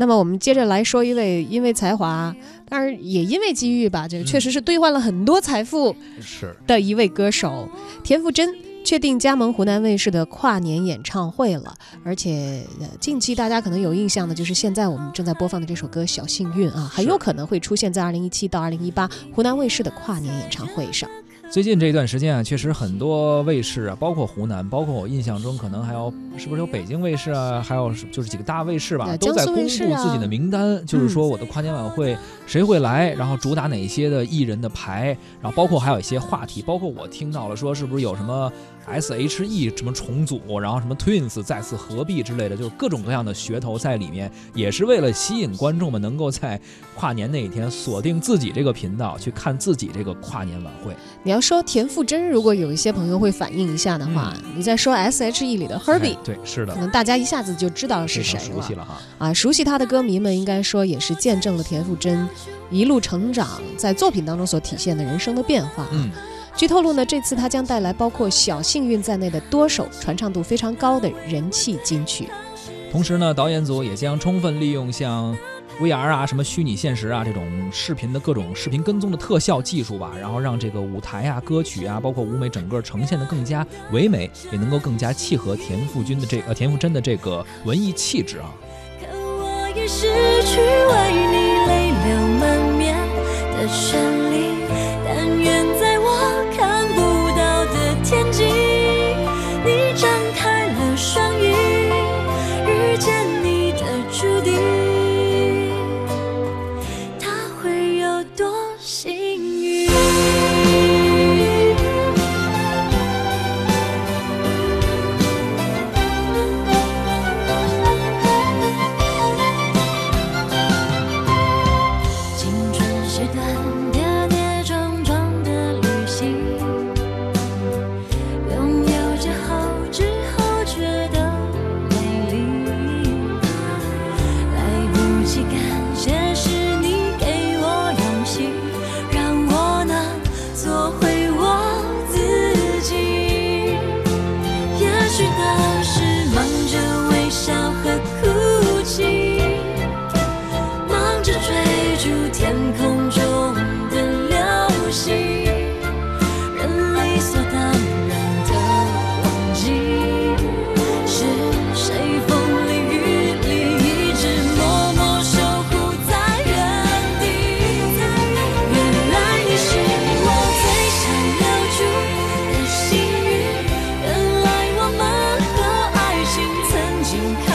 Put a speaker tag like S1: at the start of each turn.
S1: 那么我们接着来说一位因为才华，当然也因为机遇吧，这个确实是兑换了很多财富
S2: 是
S1: 的一位歌手田馥甄。确定加盟湖南卫视的跨年演唱会了，而且呃，近期大家可能有印象的，就是现在我们正在播放的这首歌《小幸运》啊，很有可能会出现在二零一七到二零一八湖南卫视的跨年演唱会上。
S2: 最近这一段时间啊，确实很多卫视啊，包括湖南，包括我印象中可能还有是不是有北京卫视啊，还有就是几个大卫视吧，都在公布自己的名单，就是说我的跨年晚会谁会来，然后主打哪些的艺人的牌，然后包括还有一些话题，包括我听到了说是不是有什么 S H E 什么重组，然后什么 Twins 再次合璧之类的，就是各种各样的噱头在里面，也是为了吸引观众们能够在跨年那一天锁定自己这个频道去看自己这个跨年晚会。
S1: 你要。说田馥甄，如果有一些朋友会反映一下的话，你在说 S H E 里的 Herbie，
S2: 对，是的，
S1: 可能大家一下子就知道是谁了。
S2: 熟悉了哈
S1: 啊，熟悉他的歌迷们应该说也是见证了田馥甄一路成长，在作品当中所体现的人生的变化。
S2: 嗯，
S1: 据透露呢，这次他将带来包括《小幸运》在内的多首传唱度非常高的人气金曲。
S2: 同时呢，导演组也将充分利用像。VR 啊，什么虚拟现实啊，这种视频的各种视频跟踪的特效技术吧，然后让这个舞台啊、歌曲啊，包括舞美整个呈现的更加唯美，也能够更加契合田馥甄的这呃田馥甄的这个文艺气质啊。可我已失去为你泪流满面的权利，但愿在我看不到的天际，你张开了双翼，遇见感谢。you